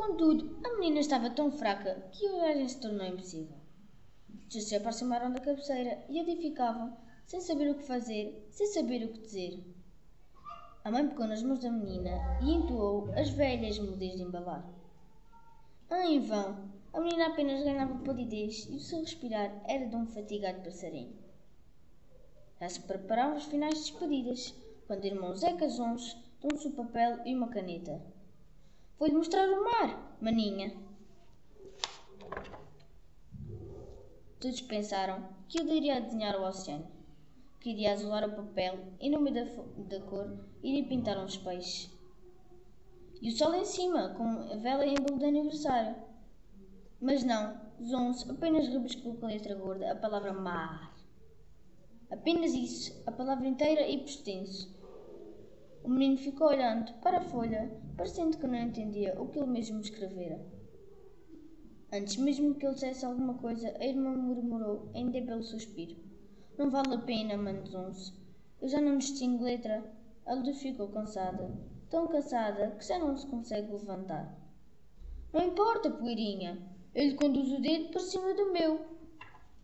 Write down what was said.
Contudo, a menina estava tão fraca que a viagem se tornou impossível. Já se aproximaram da cabeceira e edificavam, sem saber o que fazer, sem saber o que dizer. A mãe pegou nas mãos da menina e entoou as velhas melodias de embalar. Ah, em vão! A menina apenas ganhava palidez e o seu respirar era de um fatigado passarinho. Já se preparavam os finais de despedidas, quando o irmão Zeca Zons deu-se o papel e uma caneta. Vou-lhe mostrar o mar, maninha. Todos pensaram que ele iria desenhar o oceano, que iria azular o papel e, no meio da, da cor, iria pintar uns peixes. E o sol em cima, com a vela em bolo de aniversário. Mas não, Zons apenas rebuscou com a letra gorda a palavra mar. Apenas isso, a palavra inteira e por. O menino ficou olhando para a folha, parecendo que não entendia o que ele mesmo escrevera. Antes mesmo que ele dissesse alguma coisa, a irmã murmurou em débil suspiro. Não vale a pena, Manzonce. Eu já não distingo letra. A luz ficou cansada. Tão cansada que já não se consegue levantar. Não importa, poeirinha. Eu lhe conduzo o dedo por cima do meu.